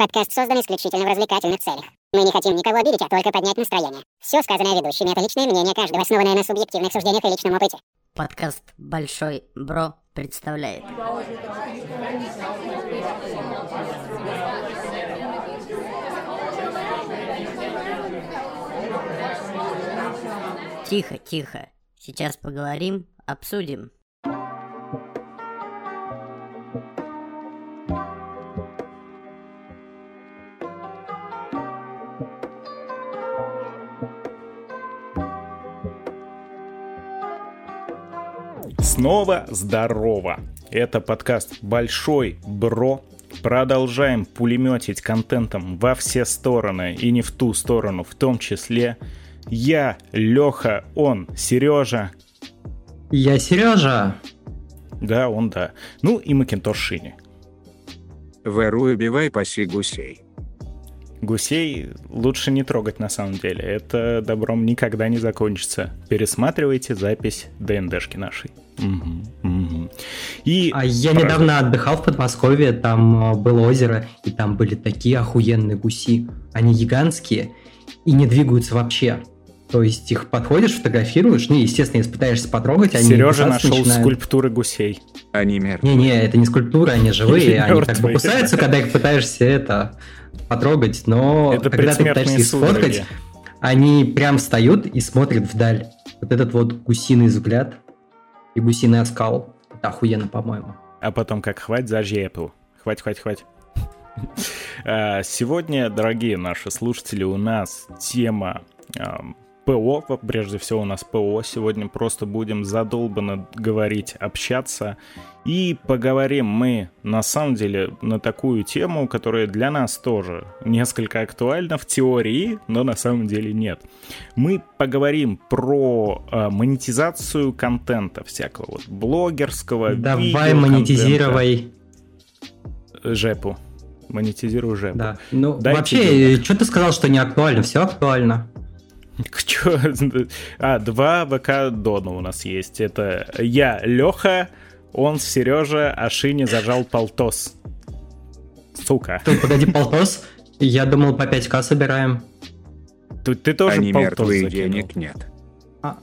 Подкаст создан исключительно в развлекательных целях. Мы не хотим никого обидеть, а только поднять настроение. Все сказанное ведущими — это личное мнение каждого, основанное на субъективных суждениях и личном опыте. Подкаст «Большой Бро» представляет. Тихо, тихо. Сейчас поговорим, обсудим. Снова здорово! Это подкаст «Большой Бро». Продолжаем пулеметить контентом во все стороны и не в ту сторону в том числе. Я Леха, он Сережа. Я Сережа. Да, он да. Ну и Макинтош Шини. Воруй, убивай, паси гусей. Гусей лучше не трогать на самом деле. Это добром никогда не закончится. Пересматривайте запись ДНДшки нашей. Угу, угу. И а я недавно отдыхал в Подмосковье, там э, было озеро, и там были такие охуенные гуси. Они гигантские и не двигаются вообще. То есть их подходишь, фотографируешь, ну, естественно, если пытаешься потрогать, они Сережа нашел начинают... скульптуры гусей. Они мертвые. Не-не, это не скульптуры, они живые, они как бы кусаются, когда их пытаешься это потрогать, но это когда ты пытаешься их сфоткать, они прям встают и смотрят вдаль. Вот этот вот гусиный взгляд и гусиный оскал. Это охуенно, по-моему. А потом как хватит за жепу. Хватит, хватит, хватит. А, сегодня, дорогие наши слушатели, у нас тема ПО, прежде всего у нас ПО. Сегодня просто будем задолбанно говорить, общаться. И поговорим мы, на самом деле, на такую тему, которая для нас тоже несколько актуальна в теории, но на самом деле нет. Мы поговорим про э, монетизацию контента всякого, вот блогерского, Давай монетизировай. Жепу. Монетизирую жепу. Да. Ну, Дайте вообще, что ты сказал, что не актуально? Все актуально. А, два ВК Дона у нас есть. Это я, Леха, он Сережа, а Шине зажал полтос. Сука. Тут, погоди, полтос? Я думал, по 5к собираем. Тут ты тоже Они полтос закинул. денег нет. А,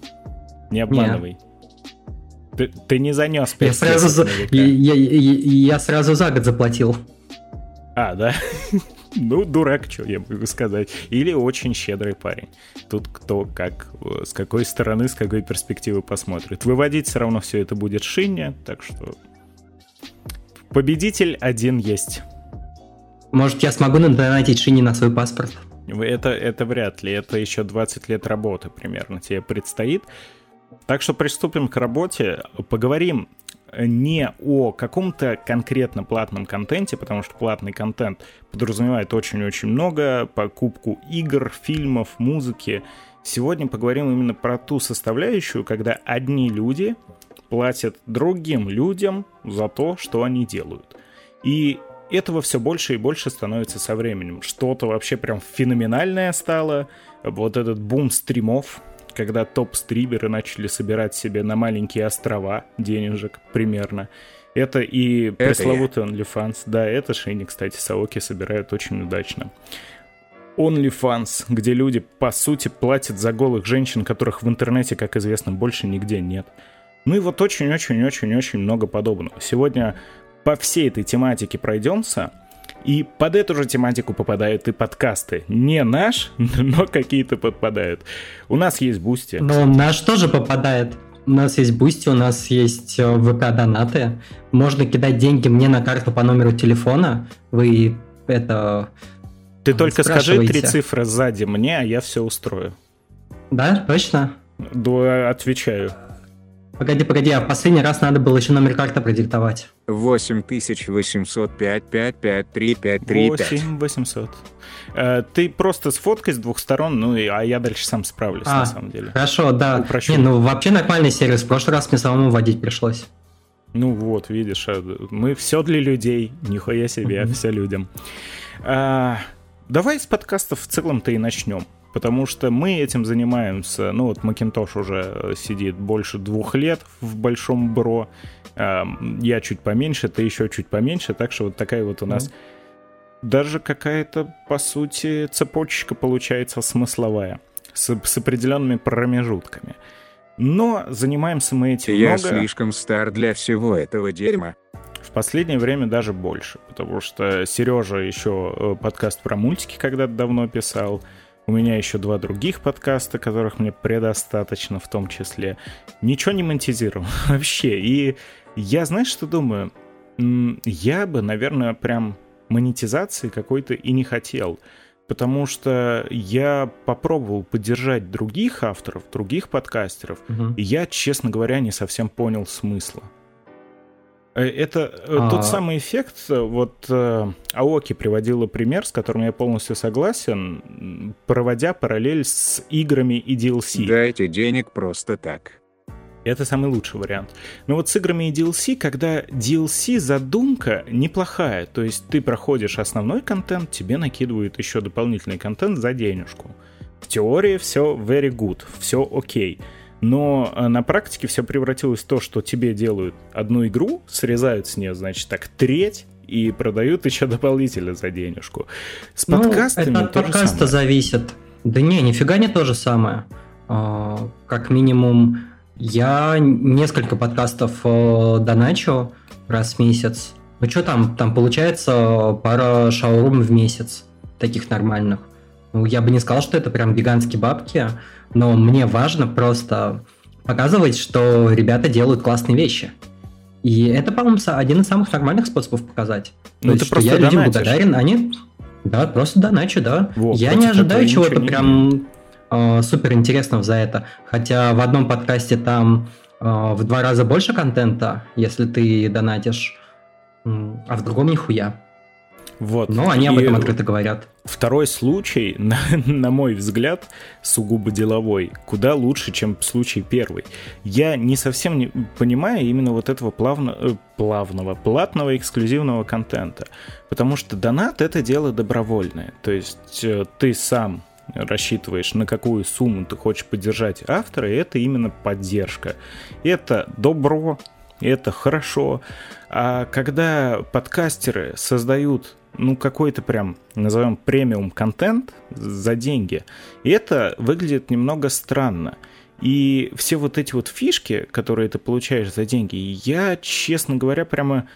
Не обманывай. Ты, ты не занес я 5 сразу, за... я, я, я, я сразу за год заплатил. А, да? Ну, дурак, что я могу сказать. Или очень щедрый парень. Тут кто как, э, с какой стороны, с какой перспективы посмотрит. Выводить все равно все это будет Шиня, так что победитель один есть. Может, я смогу надонатить Шине на свой паспорт? Это, это вряд ли. Это еще 20 лет работы примерно тебе предстоит. Так что приступим к работе. Поговорим не о каком-то конкретно платном контенте, потому что платный контент подразумевает очень-очень много, покупку игр, фильмов, музыки. Сегодня поговорим именно про ту составляющую, когда одни люди платят другим людям за то, что они делают. И этого все больше и больше становится со временем. Что-то вообще прям феноменальное стало. Вот этот бум стримов, когда топ-стримеры начали собирать себе на маленькие острова денежек примерно. Это и это пресловутый я. OnlyFans. Да, это Шейни, кстати, Саоки собирают очень удачно. OnlyFans, где люди, по сути, платят за голых женщин, которых в интернете, как известно, больше нигде нет. Ну и вот очень-очень-очень-очень много подобного. Сегодня по всей этой тематике пройдемся — и под эту же тематику попадают и подкасты. Не наш, но какие-то подпадают. У нас есть Boosty. Но наш тоже попадает. У нас есть Boosty, у нас есть э, ВК-донаты. Можно кидать деньги мне на карту по номеру телефона. Вы это... Ты только скажи три цифры сзади мне, а я все устрою. Да, точно? Да, отвечаю. Погоди, погоди, а в последний раз надо было еще номер карты продиктовать. 8805 553 8800. Э, ты просто сфоткай с двух сторон, ну, а я дальше сам справлюсь, а, на самом деле. Хорошо, да. Упрощу. Не, ну, вообще нормальный сервис. В прошлый раз мне самому вводить пришлось. Ну вот, видишь, а, мы все для людей, нихуя себе, mm-hmm. все людям. А, давай с подкастов в целом-то и начнем потому что мы этим занимаемся, ну вот Макинтош уже сидит больше двух лет в Большом Бро, я чуть поменьше, ты еще чуть поменьше, так что вот такая вот у нас даже какая-то, по сути, цепочка получается смысловая, с, с определенными промежутками. Но занимаемся мы этим Я много. слишком стар для всего этого дерьма. В последнее время даже больше, потому что Сережа еще э, подкаст про мультики когда-то давно писал. У меня еще два других подкаста, которых мне предостаточно в том числе. Ничего не монетизировал вообще. И я, знаешь, что думаю? Я бы, наверное, прям монетизации какой-то и не хотел. Потому что я попробовал поддержать других авторов, других подкастеров, угу. и я, честно говоря, не совсем понял смысла. Э, это э, а... тот самый эффект, э, вот Аоки приводила пример, с которым я полностью согласен, проводя параллель с играми и DLC. Дайте денег просто так. Это самый лучший вариант. Но вот с играми и DLC, когда DLC задумка неплохая, то есть ты проходишь основной контент, тебе накидывают еще дополнительный контент за денежку. В теории все very good, все окей. Но э, на практике все превратилось в то, что тебе делают одну игру, срезают с нее, значит, так треть, и продают еще дополнительно за денежку. С ну, подкастами это от подкаста самое. зависит. Да не, нифига не то же самое. А, как минимум, я несколько подкастов э, доначу раз в месяц. Ну что там, там получается пара шаурум в месяц, таких нормальных. Ну, я бы не сказал, что это прям гигантские бабки, но мне важно просто показывать, что ребята делают классные вещи. И это, по-моему, один из самых нормальных способов показать. Ну, То есть, что я людям благодарен, они... Да, просто доначу, да. Во, я не ожидаю чего-то прям э, супер интересного за это. Хотя в одном подкасте там э, в два раза больше контента, если ты донатишь, а в другом нихуя. Вот. Но они об этом открыто говорят. Второй случай, на, на мой взгляд, сугубо деловой, куда лучше, чем случай первый. Я не совсем не понимаю именно вот этого плавно, э, плавного, платного эксклюзивного контента. Потому что донат — это дело добровольное. То есть э, ты сам рассчитываешь, на какую сумму ты хочешь поддержать автора, и это именно поддержка. Это добро, это хорошо. А когда подкастеры создают ну, какой-то прям, назовем, премиум контент за деньги, и это выглядит немного странно. И все вот эти вот фишки, которые ты получаешь за деньги, я, честно говоря, прямо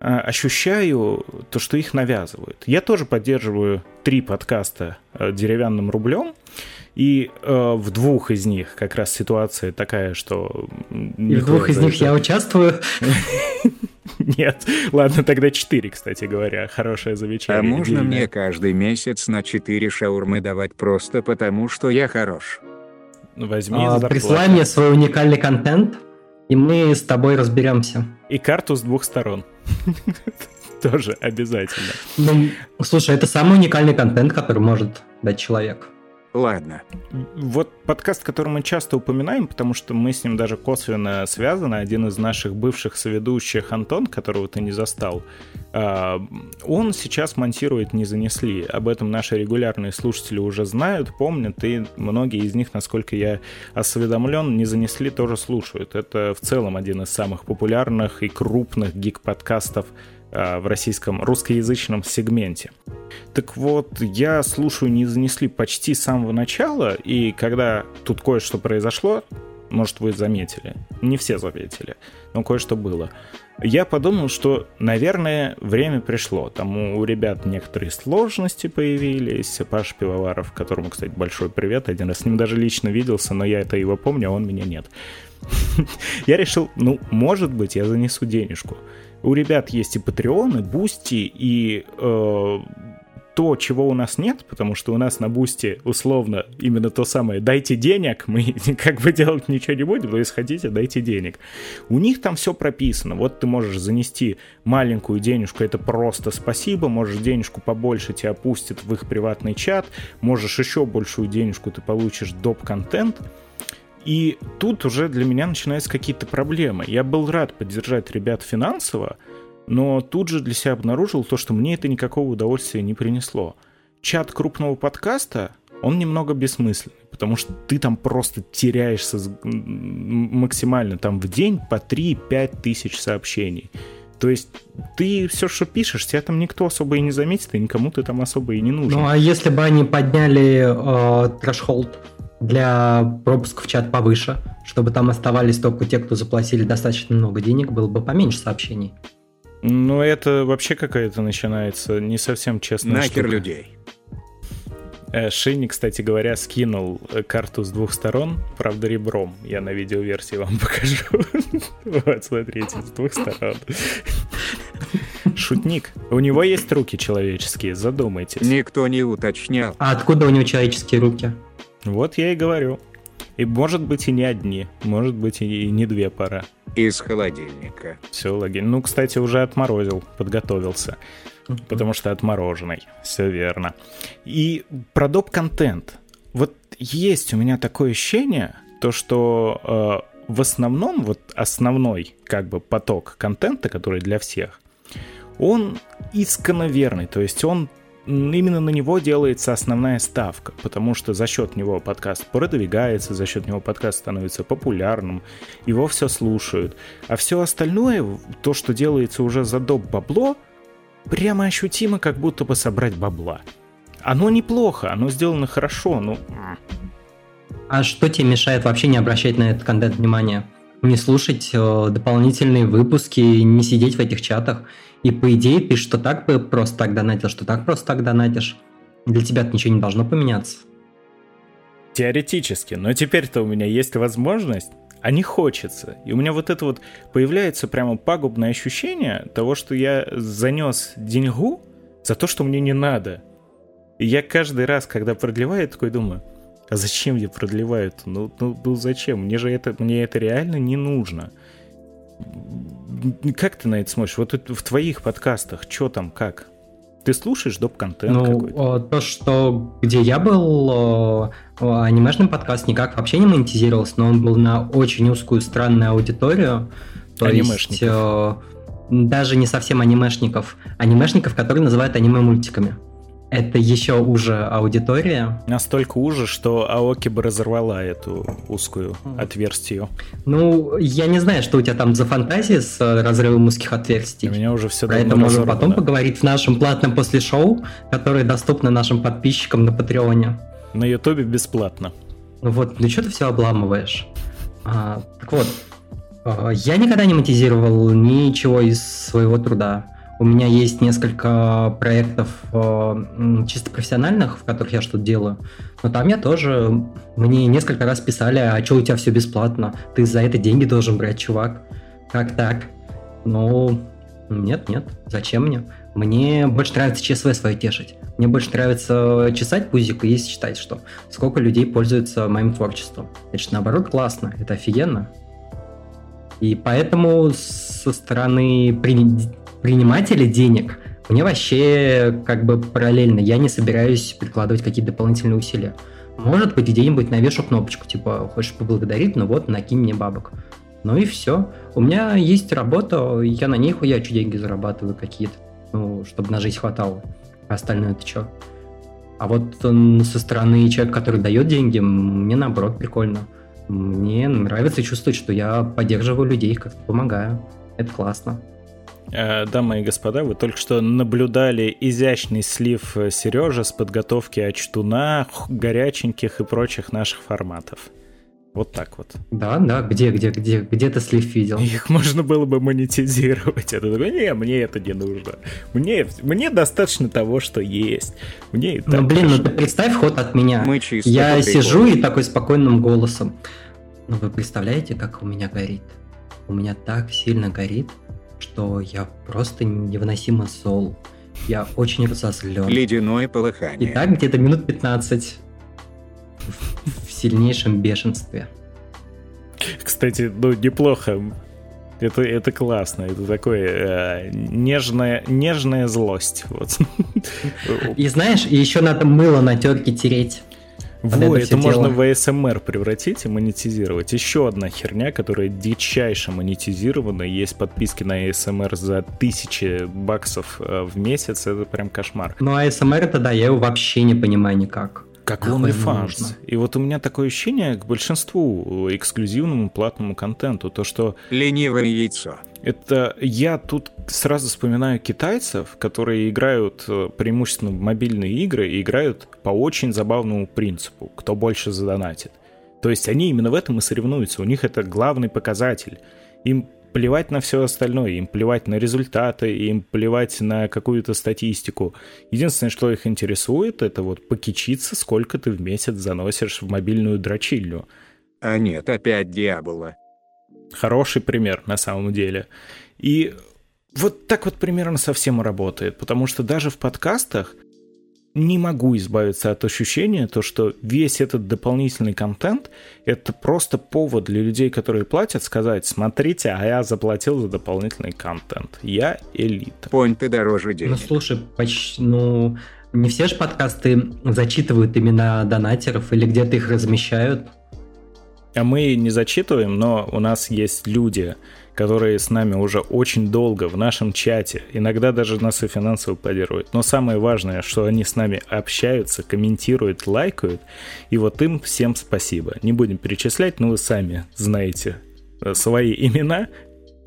а, ощущаю то, что их навязывают. Я тоже поддерживаю три подкаста э, деревянным рублем, и э, в двух из них как раз ситуация такая, что... И в двух из них я участвую. Нет, ладно, тогда четыре, кстати говоря, хорошее замечание. А можно мне каждый месяц на четыре шаурмы давать просто потому, что я хорош? Возьми а, Присылай мне свой уникальный контент, и мы с тобой разберемся. И карту с двух сторон. Тоже обязательно. Ну, слушай, это самый уникальный контент, который может дать человек. Ладно. Вот подкаст, который мы часто упоминаем, потому что мы с ним даже косвенно связаны, один из наших бывших соведущих, Антон, которого ты не застал, а, он сейчас монтирует «Не занесли». Об этом наши регулярные слушатели уже знают, помнят, и многие из них, насколько я осведомлен, «Не занесли» тоже слушают. Это в целом один из самых популярных и крупных гик-подкастов а, в российском русскоязычном сегменте. Так вот, я слушаю «Не занесли» почти с самого начала, и когда тут кое-что произошло, может, вы заметили, не все заметили, но кое-что было, я подумал, что, наверное, время пришло. Там у ребят некоторые сложности появились. Паш Пивоваров, которому, кстати, большой привет. Один раз с ним даже лично виделся, но я это его помню, а он меня нет. Я решил, ну, может быть, я занесу денежку у ребят есть и Patreon, и Boosty, и э, то, чего у нас нет, потому что у нас на Boosty условно именно то самое «дайте денег», мы как бы делать ничего не будем, но если хотите, дайте денег. У них там все прописано. Вот ты можешь занести маленькую денежку, это просто спасибо, можешь денежку побольше тебе опустят в их приватный чат, можешь еще большую денежку ты получишь доп-контент, и тут уже для меня начинаются какие-то проблемы. Я был рад поддержать ребят финансово, но тут же для себя обнаружил то, что мне это никакого удовольствия не принесло. Чат крупного подкаста, он немного бессмысленный, потому что ты там просто теряешься максимально там в день по 3-5 тысяч сообщений. То есть ты все, что пишешь, тебя там никто особо и не заметит, и никому ты там особо и не нужен. Ну а если бы они подняли э, трэш-холд для пропуска в чат повыше, чтобы там оставались только те, кто заплатили достаточно много денег, было бы поменьше сообщений. Ну, это вообще какая-то начинается не совсем честная Нахер штука. людей. Э, Шини, кстати говоря, скинул карту с двух сторон, правда, ребром. Я на видеоверсии вам покажу. Вот, смотрите, с двух сторон. Шутник. У него есть руки человеческие, задумайтесь. Никто не уточнял. А откуда у него человеческие руки? Вот я и говорю. И может быть и не одни, может быть и не две пара. Из холодильника. Все логично. Ну, кстати, уже отморозил, подготовился. Потому что отмороженный. Все верно. И про доп-контент. Вот есть у меня такое ощущение, то что э, в основном, вот основной как бы поток контента, который для всех, он исконно верный. То есть он именно на него делается основная ставка, потому что за счет него подкаст продвигается, за счет него подкаст становится популярным, его все слушают. А все остальное, то, что делается уже за доп. бабло, прямо ощутимо, как будто бы собрать бабла. Оно неплохо, оно сделано хорошо, м. А что тебе мешает вообще не обращать на этот контент внимания? Не слушать э, дополнительные выпуски, не сидеть в этих чатах. И по идее ты что так просто так донатил, что так просто так донатишь. Для тебя ничего не должно поменяться. Теоретически, но теперь-то у меня есть возможность, а не хочется. И у меня вот это вот появляется прямо пагубное ощущение того, что я занес деньгу за то, что мне не надо. И я каждый раз, когда продлеваю, такой думаю, а зачем я продлеваю это? Ну, ну, ну зачем? Мне же это, мне это реально не нужно. Как ты на это смотришь? Вот в твоих подкастах, что там, как? Ты слушаешь доп-контент Ну, какой-то? э, то, что где я был, э, э, анимешный подкаст никак вообще не монетизировался, но он был на очень узкую странную аудиторию. То есть Анимешников. э, даже не совсем анимешников, анимешников, которые называют аниме-мультиками. Это еще уже аудитория. Настолько уже, что Аоки бы разорвала эту узкую отверстие. Ну, я не знаю, что у тебя там за фантазии с э, разрывом узких отверстий. У меня уже все Про это можем потом поговорить в нашем платном после шоу, которое доступно нашим подписчикам на Патреоне. На Ютубе бесплатно. Ну вот, ну что ты все обламываешь? А, так вот, а, я никогда не монетизировал ничего из своего труда. У меня есть несколько проектов м, чисто профессиональных, в которых я что-то делаю. Но там я тоже... Мне несколько раз писали, а что у тебя все бесплатно? Ты за это деньги должен брать, чувак. Как так? Ну, нет, нет. Зачем мне? Мне больше нравится ЧСВ свое тешить. Мне больше нравится чесать пузик и есть читать, что сколько людей пользуются моим творчеством. Это же наоборот классно, это офигенно. И поэтому со стороны принимателя денег мне вообще как бы параллельно. Я не собираюсь прикладывать какие-то дополнительные усилия. Может быть, где-нибудь навешу кнопочку, типа, хочешь поблагодарить, ну вот, накинь мне бабок. Ну и все. У меня есть работа, я на ней хуячу деньги зарабатываю какие-то, ну, чтобы на жизнь хватало. А остальное это что? А вот со стороны человека, который дает деньги, мне наоборот прикольно. Мне нравится чувствовать, что я поддерживаю людей, как-то помогаю. Это классно. Э, Дамы и господа, вы только что наблюдали изящный слив э, Сережа с подготовки очтуна, горяченьких и прочих наших форматов. Вот так вот. Да, да, где, где, где, где ты слив видел? Их можно было бы монетизировать. Это такой, не, мне это не нужно. Мне, мне достаточно того, что есть. Мне Ну, блин, ну ты представь ход от меня. Мы чисто Я сижу и такой спокойным голосом. Ну вы представляете, как у меня горит? У меня так сильно горит, что я просто невыносимо зол. Я очень разозлен. Ледяное И полыхание. так где-то минут 15 в- в сильнейшем бешенстве. Кстати, ну, неплохо. Это, это классно. Это такое э, нежная, нежная злость. Вот. И знаешь, и еще надо мыло на терке тереть. Во, это можно в ASMR превратить и монетизировать. Еще одна херня, которая дичайше монетизирована. Есть подписки на ASMR за тысячи баксов э, в месяц. Это прям кошмар. Ну а СМР это да, я его вообще не понимаю никак. Как OnlyFans. И вот у меня такое ощущение к большинству эксклюзивному платному контенту, то что Ленивое яйцо. это я тут сразу вспоминаю китайцев, которые играют э, преимущественно в мобильные игры и играют по очень забавному принципу, кто больше задонатит. То есть они именно в этом и соревнуются, у них это главный показатель. Им плевать на все остальное, им плевать на результаты, им плевать на какую-то статистику. Единственное, что их интересует, это вот покичиться, сколько ты в месяц заносишь в мобильную дрочильню. А нет, опять дьявола. Хороший пример на самом деле. И вот так вот примерно совсем и работает, потому что даже в подкастах не могу избавиться от ощущения, то, что весь этот дополнительный контент — это просто повод для людей, которые платят, сказать, смотрите, а я заплатил за дополнительный контент. Я элита. Понь ты дороже Ну, денег. слушай, почти, ну, не все же подкасты зачитывают имена донатеров или где-то их размещают. А мы не зачитываем, но у нас есть люди, которые с нами уже очень долго в нашем чате, иногда даже нас и финансово поддерживают. Но самое важное, что они с нами общаются, комментируют, лайкают, и вот им всем спасибо. Не будем перечислять, но вы сами знаете э, свои имена.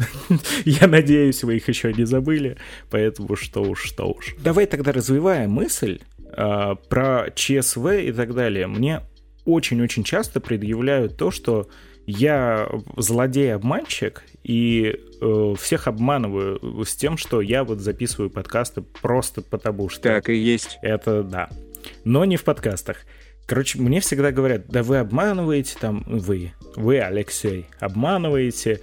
Я надеюсь, вы их еще не забыли, поэтому что уж, что уж. Давай тогда развиваем мысль а, про ЧСВ и так далее. Мне очень-очень часто предъявляют то, что я злодей-обманщик и э, всех обманываю с тем, что я вот записываю подкасты просто потому что... Так и есть. Это да. Но не в подкастах. Короче, мне всегда говорят, да вы обманываете, там, вы, вы, Алексей, обманываете,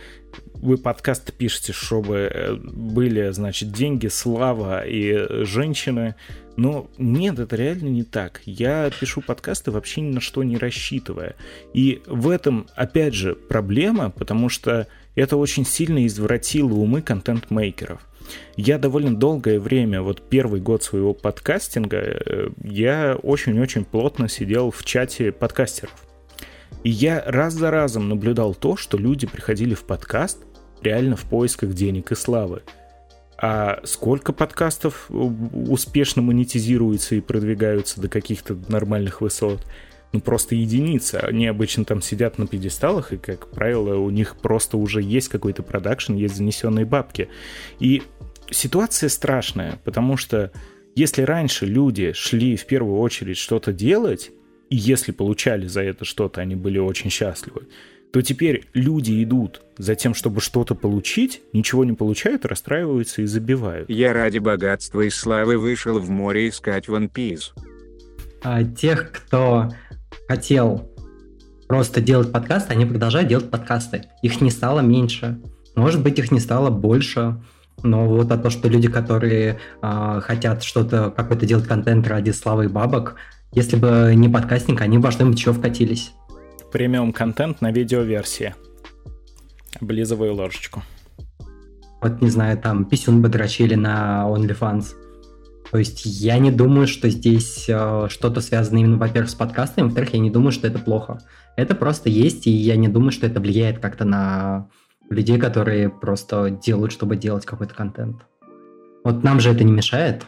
вы подкасты пишете, чтобы э, были, значит, деньги, слава и женщины. Но нет, это реально не так. Я пишу подкасты вообще ни на что не рассчитывая. И в этом, опять же, проблема, потому что это очень сильно извратило умы контент-мейкеров. Я довольно долгое время, вот первый год своего подкастинга, э, я очень-очень плотно сидел в чате подкастеров. И я раз за разом наблюдал то, что люди приходили в подкаст реально в поисках денег и славы. А сколько подкастов успешно монетизируются и продвигаются до каких-то нормальных высот? Ну, просто единица. Они обычно там сидят на пьедесталах, и, как правило, у них просто уже есть какой-то продакшн, есть занесенные бабки. И ситуация страшная, потому что если раньше люди шли в первую очередь что-то делать, и если получали за это что-то, они были очень счастливы, то теперь люди идут за тем, чтобы что-то получить, ничего не получают, расстраиваются и забивают. Я ради богатства и славы вышел в море искать One Piece. А тех, кто хотел просто делать подкасты, они продолжают делать подкасты. Их не стало меньше. Может быть, их не стало больше. Но вот а то, что люди, которые а, хотят что-то, какой-то делать контент ради славы и бабок, если бы не подкастинг, они бы во что-нибудь еще вкатились. Премиум контент на видеоверсии. Облизываю ложечку. Вот, не знаю, там писюн бы дрочили на OnlyFans. То есть я не думаю, что здесь э, что-то связано именно, во-первых, с подкастами, во-вторых, я не думаю, что это плохо. Это просто есть, и я не думаю, что это влияет как-то на людей, которые просто делают, чтобы делать какой-то контент. Вот нам же это не мешает.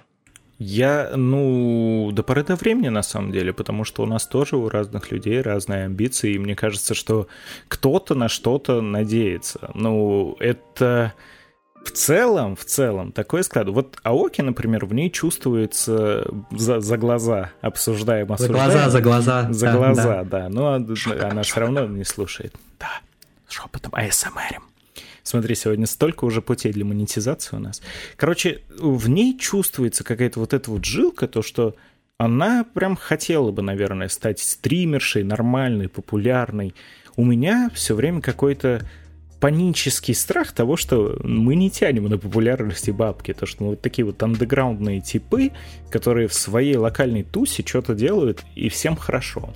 Я, ну, до поры до времени, на самом деле, потому что у нас тоже у разных людей разные амбиции, и мне кажется, что кто-то на что-то надеется. Ну, это в целом, в целом, такое склад. Вот Аоки, например, в ней чувствуется за, за глаза, обсуждаем, За осуждаем. глаза, за глаза. За да, глаза, да. да. Но она все равно не слушает. Да, шепотом АСМР. Смотри, сегодня столько уже путей для монетизации у нас. Короче, в ней чувствуется какая-то вот эта вот жилка, то, что она прям хотела бы, наверное, стать стримершей, нормальной, популярной. У меня все время какой-то панический страх того, что мы не тянем на популярность и бабки. То, что мы вот такие вот андеграундные типы, которые в своей локальной тусе что-то делают, и всем хорошо.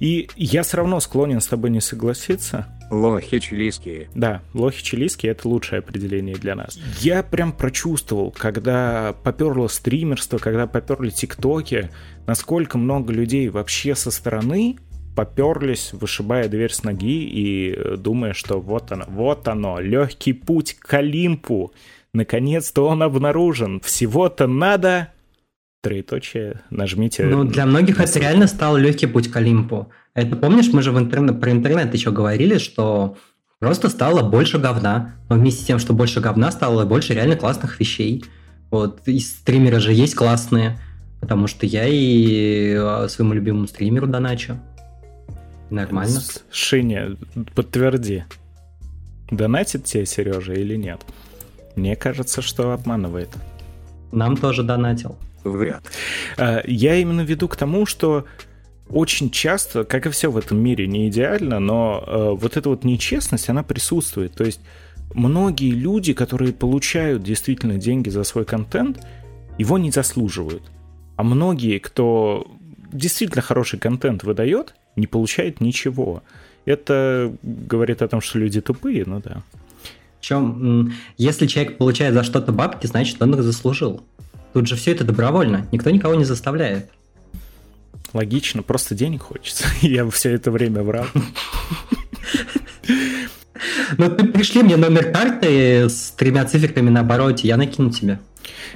И я все равно склонен с тобой не согласиться. Лохи чилийские. Да, лохи чилийские — это лучшее определение для нас. Я прям прочувствовал, когда поперло стримерство, когда поперли тиктоки, насколько много людей вообще со стороны поперлись, вышибая дверь с ноги и э, думая, что вот оно, вот оно, легкий путь к Олимпу. Наконец-то он обнаружен. Всего-то надо троеточие, нажмите... Ну, для многих это реально стал легкий путь к Олимпу. Это помнишь, мы же в интернет, про интернет еще говорили, что просто стало больше говна. Но вместе с тем, что больше говна, стало больше реально классных вещей. Вот, и стримеры же есть классные, потому что я и а, своему любимому стримеру доначу. Нормально. Шиня, подтверди. Донатит тебе Сережа или нет? Мне кажется, что обманывает. Нам тоже донатил. Вряд. А, я именно веду к тому, что очень часто, как и все в этом мире, не идеально, но э, вот эта вот нечестность, она присутствует. То есть многие люди, которые получают действительно деньги за свой контент, его не заслуживают. А многие, кто действительно хороший контент выдает, не получает ничего. Это говорит о том, что люди тупые, ну да. Причем, если человек получает за что-то бабки, значит, он их заслужил. Тут же все это добровольно, никто никого не заставляет. Логично, просто денег хочется. Я все это время врал. Ну, ты пришли мне номер карты с тремя циферками на обороте, я накину тебе.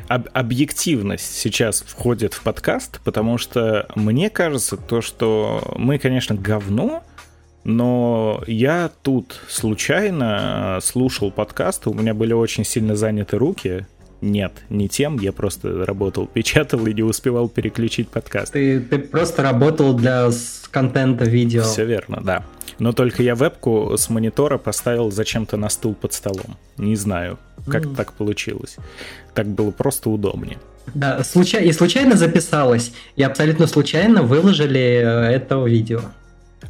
Об объективность сейчас входит в подкаст, потому что мне кажется то, что мы, конечно, говно, но я тут случайно слушал подкасты, у меня были очень сильно заняты руки, нет, не тем, я просто работал, печатал и не успевал переключить подкаст. Ты, ты просто работал для контента видео. Все верно, да. Но только я вебку с монитора поставил зачем-то на стул под столом. Не знаю, как mm. так получилось. Так было просто удобнее. Да, случай... и случайно записалось, и абсолютно случайно выложили э, это видео.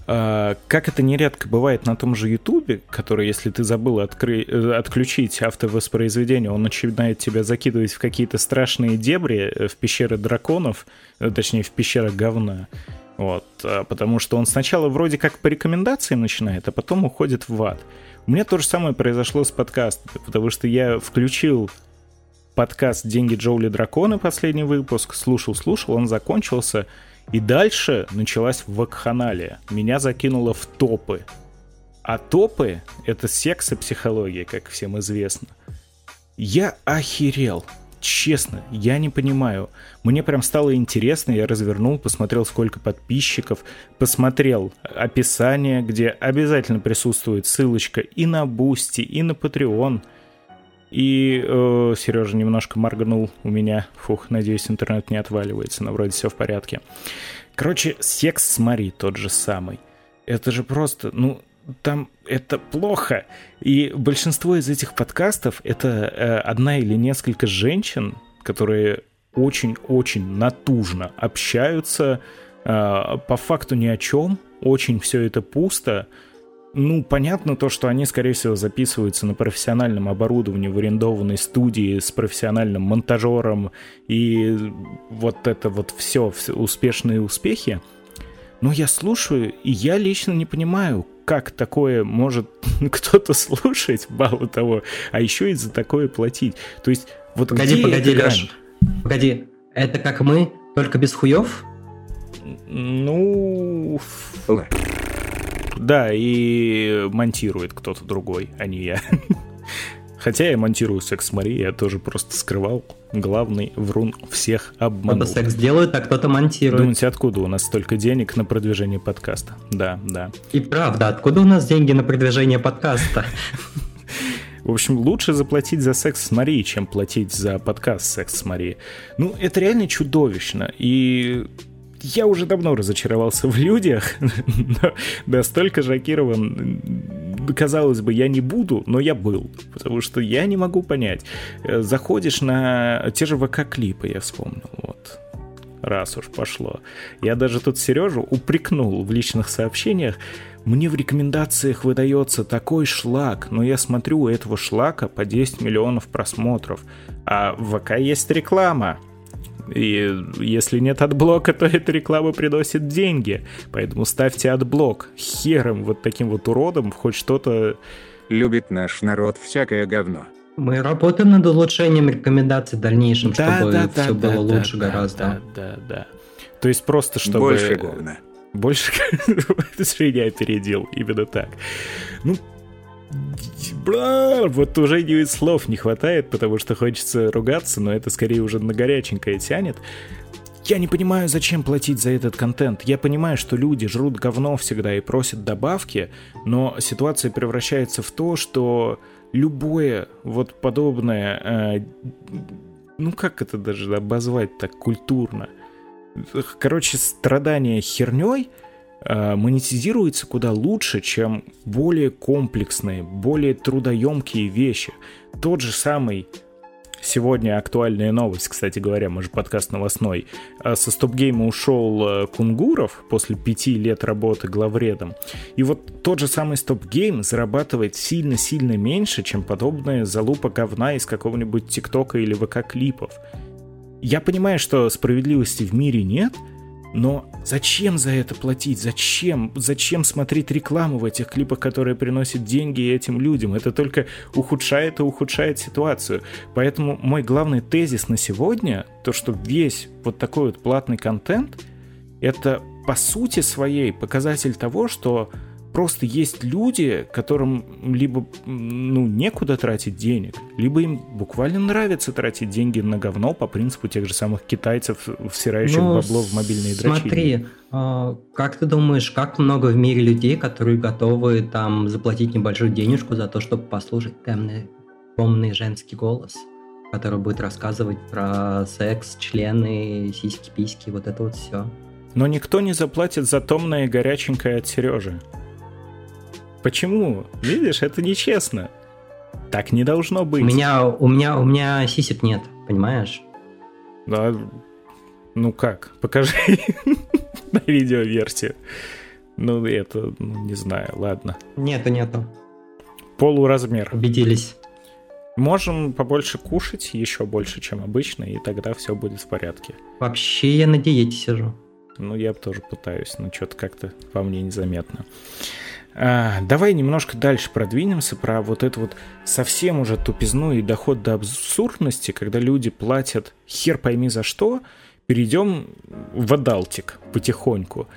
А, как это нередко бывает на том же Ютубе, который, если ты забыл откры... Э, отключить автовоспроизведение, он начинает тебя закидывать в какие-то страшные дебри, э, в пещеры драконов, э, точнее, в пещеры говна. Вот, потому что он сначала вроде как по рекомендациям начинает, а потом уходит в ад. У меня то же самое произошло с подкастом, потому что я включил подкаст «Деньги Джоули Дракона», последний выпуск, слушал-слушал, он закончился, и дальше началась вакханалия. Меня закинуло в топы. А топы — это секс и психология, как всем известно. Я охерел. Честно, я не понимаю. Мне прям стало интересно, я развернул, посмотрел, сколько подписчиков, посмотрел описание, где обязательно присутствует ссылочка и на Boosty, и на Patreon — и э, Сережа немножко моргнул у меня. Фух, надеюсь, интернет не отваливается, но вроде все в порядке. Короче, секс с Мари тот же самый. Это же просто, ну, там это плохо. И большинство из этих подкастов это э, одна или несколько женщин, которые очень-очень натужно общаются э, по факту ни о чем, очень все это пусто, ну, понятно то, что они, скорее всего, записываются на профессиональном оборудовании в арендованной студии с профессиональным монтажером и вот это вот все, все успешные успехи. Но я слушаю, и я лично не понимаю, как такое может кто-то слушать, мало того, а еще и за такое платить. То есть, вот погоди, погоди, Леш, погоди, это как мы, только без хуев? Ну... Да, и монтирует кто-то другой, а не я. Хотя я монтирую секс Марии, я тоже просто скрывал. Главный врун всех обманул. Кто-то секс делает, а кто-то монтирует. Думаете, откуда у нас столько денег на продвижение подкаста? Да, да. И правда, откуда у нас деньги на продвижение подкаста? В общем, лучше заплатить за секс с Марией, чем платить за подкаст «Секс с Марией». Ну, это реально чудовищно. И я уже давно разочаровался в людях, но настолько шокирован, казалось бы, я не буду, но я был, потому что я не могу понять. Э, заходишь на те же ВК-клипы, я вспомнил, вот, раз уж пошло. Я даже тут Сережу упрекнул в личных сообщениях, мне в рекомендациях выдается такой шлак, но я смотрю, у этого шлака по 10 миллионов просмотров, а в ВК есть реклама. И если нет AdBlock а, то эта реклама приносит деньги. Поэтому ставьте AdBlock. Хером вот таким вот уродом хоть что-то... Любит наш народ всякое говно. Мы работаем над улучшением рекомендаций в дальнейшем, да, чтобы да, все да, было да, лучше да, гораздо. Да, да, да. То есть просто чтобы... Больше говна. Больше... Женя опередил, именно так. Ну, Бла, вот уже не слов не хватает, потому что хочется ругаться, но это скорее уже на горяченькое тянет. Я не понимаю, зачем платить за этот контент. Я понимаю, что люди жрут говно всегда и просят добавки, но ситуация превращается в то, что любое вот подобное, э, ну как это даже обозвать так культурно, короче, страдание херней монетизируется куда лучше, чем более комплексные, более трудоемкие вещи. Тот же самый Сегодня актуальная новость, кстати говоря, мы же подкаст новостной. А со StopGame а ушел э, Кунгуров после пяти лет работы главредом. И вот тот же самый StopGame зарабатывает сильно-сильно меньше, чем подобная залупа говна из какого-нибудь ТикТока или ВК-клипов. Я понимаю, что справедливости в мире нет — но зачем за это платить? Зачем? Зачем смотреть рекламу в этих клипах, которые приносят деньги этим людям? Это только ухудшает и ухудшает ситуацию. Поэтому мой главный тезис на сегодня, то что весь вот такой вот платный контент, это по сути своей показатель того, что просто есть люди, которым либо ну, некуда тратить денег, либо им буквально нравится тратить деньги на говно по принципу тех же самых китайцев, всирающих ну, бабло в мобильные дрочильни. Смотри, а, как ты думаешь, как много в мире людей, которые готовы там заплатить небольшую денежку за то, чтобы послушать темный, томный женский голос, который будет рассказывать про секс, члены, сиськи, письки, вот это вот все. Но никто не заплатит за томное и горяченькое от Сережи. Почему? Видишь, это нечестно. Так не должно быть. У меня, у меня, у меня сисек нет, понимаешь? Да, ну как? Покажи на видеоверсию. Ну, это, ну, не знаю, ладно. Нету, нету. Полуразмер. Убедились. Можем побольше кушать, еще больше, чем обычно, и тогда все будет в порядке. Вообще я на диете сижу. Ну, я тоже пытаюсь, но что-то как-то по мне незаметно. А, давай немножко дальше продвинемся про вот это вот совсем уже тупизну и доход до абсурдности, когда люди платят хер пойми за что. Перейдем в адалтик потихоньку.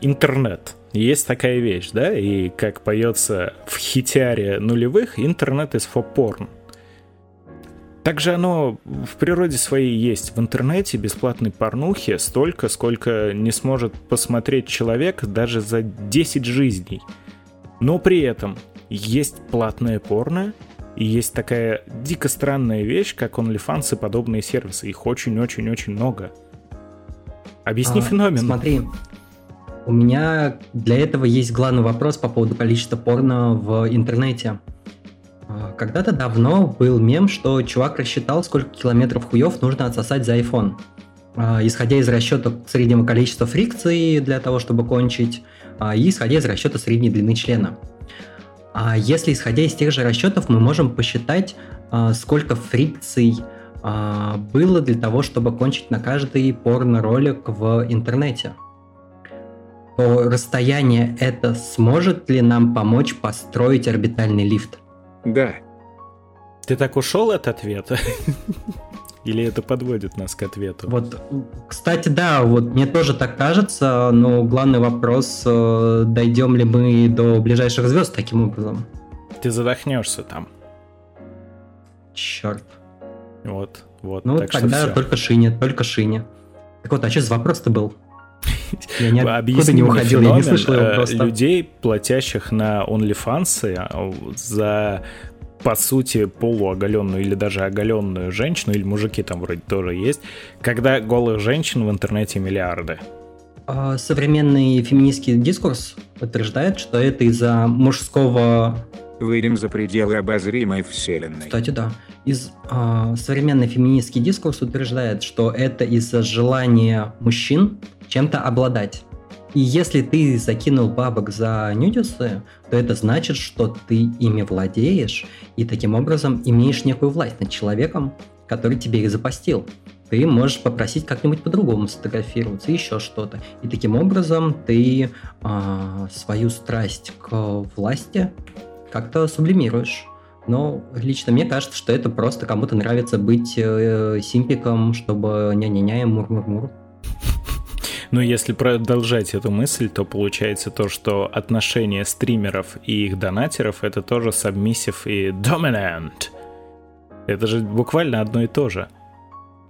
Интернет. Есть такая вещь, да? И как поется в хитяре нулевых, интернет is for porn. Также оно в природе своей есть. В интернете бесплатной порнухи столько, сколько не сможет посмотреть человек даже за 10 жизней. Но при этом есть платное порно, и есть такая дико странная вещь, как OnlyFans и подобные сервисы. Их очень-очень-очень много. Объясни а, феномен. Смотри, у меня для этого есть главный вопрос по поводу количества порно в интернете. А, когда-то давно был мем, что чувак рассчитал, сколько километров хуев нужно отсосать за iPhone. А, исходя из расчета среднего количества фрикций для того, чтобы кончить, а, и исходя из расчета средней длины члена. А если исходя из тех же расчетов мы можем посчитать, сколько фрикций было для того, чтобы кончить на каждый порно-ролик в интернете, то расстояние это сможет ли нам помочь построить орбитальный лифт? Да. Ты так ушел от ответа? Или это подводит нас к ответу? Вот, кстати, да, вот мне тоже так кажется, но главный вопрос, э, дойдем ли мы до ближайших звезд таким образом? Ты задохнешься там. Черт. Вот, вот. Ну, так тогда только шине, только шине. Так вот, а что за вопрос-то был? Я не, Объясни не уходил, феномен, я не слышал его э, просто. людей, платящих на OnlyFans э, за по сути, полуоголенную или даже оголенную женщину, или мужики там вроде тоже есть, когда голых женщин в интернете миллиарды. А, современный феминистский дискурс утверждает, что это из-за мужского... Выйдем за пределы обозримой вселенной. Кстати, да. Из, э, современный феминистский дискурс утверждает, что это из-за желания мужчин чем-то обладать. И если ты закинул бабок за нюдисы, то это значит, что ты ими владеешь и таким образом имеешь некую власть над человеком, который тебе их запостил. Ты можешь попросить как-нибудь по-другому сфотографироваться, еще что-то. И таким образом ты э, свою страсть к власти как-то сублимируешь. Но лично мне кажется, что это просто кому-то нравится быть э, симпиком, чтобы ня-ня-ня, мур-мур-мур. Но если продолжать эту мысль, то получается то, что отношения стримеров и их донатеров это тоже submissive и dominant. Это же буквально одно и то же.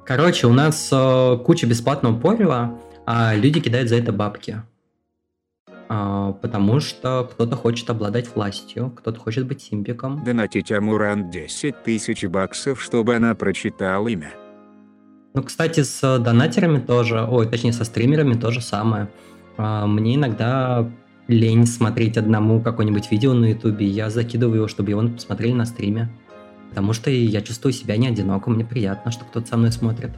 Короче, у нас э, куча бесплатного порива, а люди кидают за это бабки. А, потому что кто-то хочет обладать властью, кто-то хочет быть симпиком. Донатить Амуран 10 тысяч баксов, чтобы она прочитала имя. Ну, кстати, с донатерами тоже, ой, точнее, со стримерами тоже самое. А, мне иногда лень смотреть одному какое-нибудь видео на ютубе, я закидываю его, чтобы его посмотрели на стриме. Потому что я чувствую себя не одиноко, мне приятно, что кто-то со мной смотрит.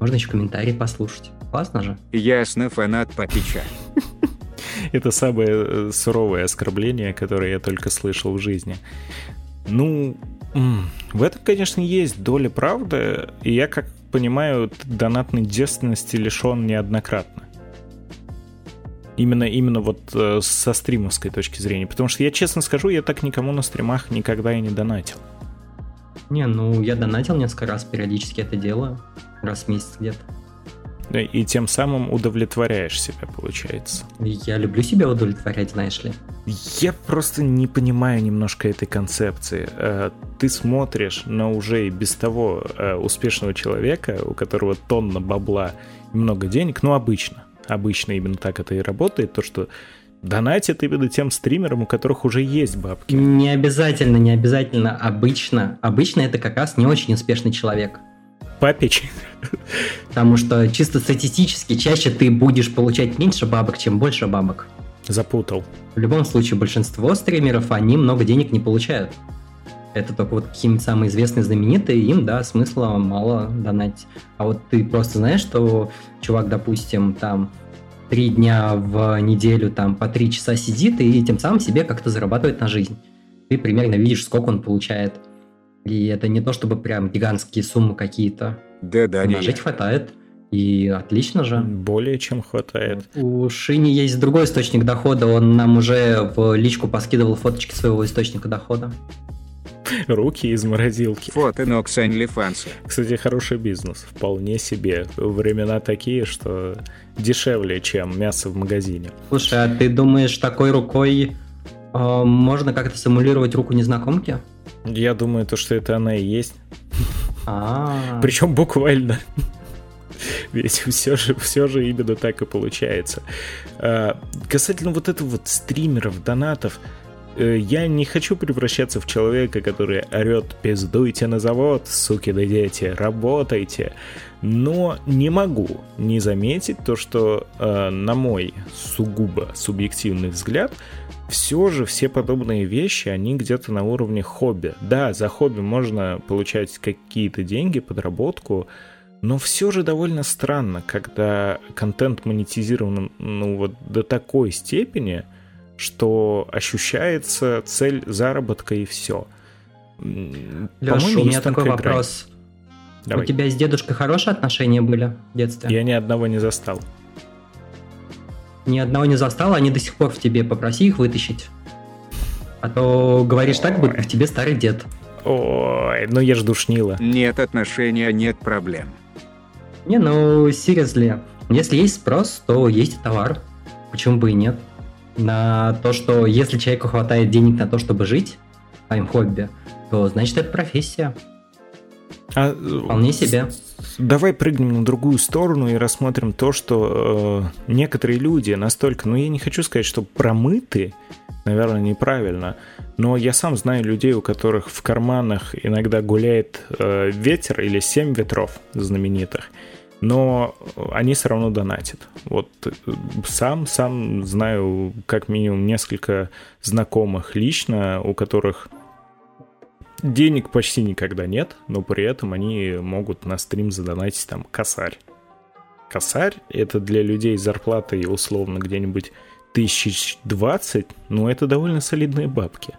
Можно еще комментарии послушать. Классно же. Ясно, фанат Папича. Это самое э, суровое оскорбление, которое я только слышал в жизни. Ну, в этом, конечно, есть доля правды, и я, как понимаю, донатной девственности лишен неоднократно. Именно, именно вот э, со стримовской точки зрения. Потому что я честно скажу, я так никому на стримах никогда и не донатил. Не, ну я донатил несколько раз, периодически это делаю. Раз в месяц где-то. И тем самым удовлетворяешь себя, получается. Я люблю себя удовлетворять, знаешь ли. Я просто не понимаю немножко этой концепции. Э, ты смотришь на уже и без того э, успешного человека, у которого тонна бабла и много денег, ну обычно, обычно именно так это и работает, то что донатит именно тем стримерам, у которых уже есть бабки. Не обязательно, не обязательно. Обычно. Обычно это как раз не очень успешный человек. Папич. Потому что чисто статистически чаще ты будешь получать меньше бабок, чем больше бабок. Запутал. В любом случае, большинство стримеров, они много денег не получают. Это только вот какие-нибудь самые известные, знаменитые, им, да, смысла мало донатить. А вот ты просто знаешь, что чувак, допустим, там три дня в неделю там по три часа сидит и тем самым себе как-то зарабатывает на жизнь. Ты примерно видишь, сколько он получает. И это не то, чтобы прям гигантские суммы какие-то. Да, да, На жить хватает. И отлично же. Более чем хватает. У Шини есть другой источник дохода. Он нам уже в личку поскидывал фоточки своего источника дохода. Руки из морозилки. Фото Нокс OnlyFans. Кстати, хороший бизнес. Вполне себе. Времена такие, что дешевле, чем мясо в магазине. Слушай, а ты думаешь, такой рукой можно как-то симулировать руку незнакомки? Я думаю, то, что это она и есть. А. Причем буквально. Ведь все же, все же именно так и получается. А, касательно вот этого вот стримеров, донатов, э, я не хочу превращаться в человека, который орет «пиздуйте на завод, суки да дети, работайте». Но не могу не заметить то, что э, на мой сугубо субъективный взгляд – все же все подобные вещи, они где-то на уровне хобби. Да, за хобби можно получать какие-то деньги, подработку, но все же довольно странно, когда контент монетизирован ну, вот до такой степени, что ощущается цель заработка и все. Леш, у меня такой грань. вопрос. Давай. У тебя с дедушкой хорошие отношения были в детстве? Я ни одного не застал ни одного не застал, они до сих пор в тебе, попроси их вытащить. А то говоришь так, будто в тебе старый дед. Ой, ну я ж душнила. Нет отношения, нет проблем. Не, ну, seriously. Если есть спрос, то есть товар. Почему бы и нет? На то, что если человеку хватает денег на то, чтобы жить, своим хобби, то значит это профессия. А, Вполне себе. Давай прыгнем на другую сторону и рассмотрим то, что э, некоторые люди настолько, ну я не хочу сказать, что промыты, наверное, неправильно, но я сам знаю людей, у которых в карманах иногда гуляет э, ветер или семь ветров знаменитых, но они все равно донатят. Вот э, сам, сам знаю как минимум несколько знакомых лично, у которых денег почти никогда нет, но при этом они могут на стрим задонатить там косарь. Косарь — это для людей зарплатой условно где-нибудь 1020, но это довольно солидные бабки.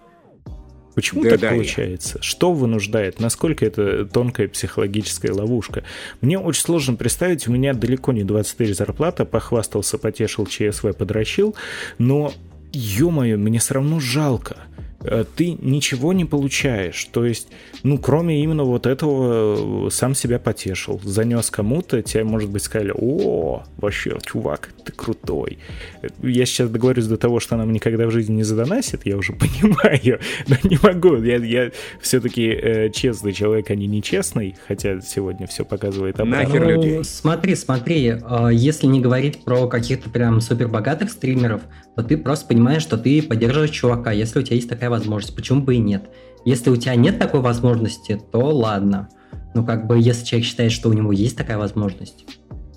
Почему да, так да, получается? Я. Что вынуждает? Насколько это тонкая психологическая ловушка? Мне очень сложно представить, у меня далеко не 20 тысяч зарплата, похвастался, потешил, ЧСВ подрочил, но, ё-моё, мне все равно жалко. Э, ты ничего не получаешь. То есть, ну, кроме именно вот этого, э, сам себя потешил. Занес кому-то, тебе, может быть, сказали, о, вообще, чувак, ты крутой. Я сейчас договорюсь до того, что она мне никогда в жизни не задоносит, я уже понимаю, но не могу. Я, я все-таки э, честный человек, а не нечестный, хотя сегодня все показывает обратно. Нахер людей. Ну, смотри, смотри, э, если не говорить про каких-то прям супер богатых стримеров, то ты просто понимаешь, что ты поддерживаешь чувака, если у тебя есть такая возможность. Почему бы и нет? Если у тебя нет такой возможности, то ладно. Ну, как бы, если человек считает, что у него есть такая возможность,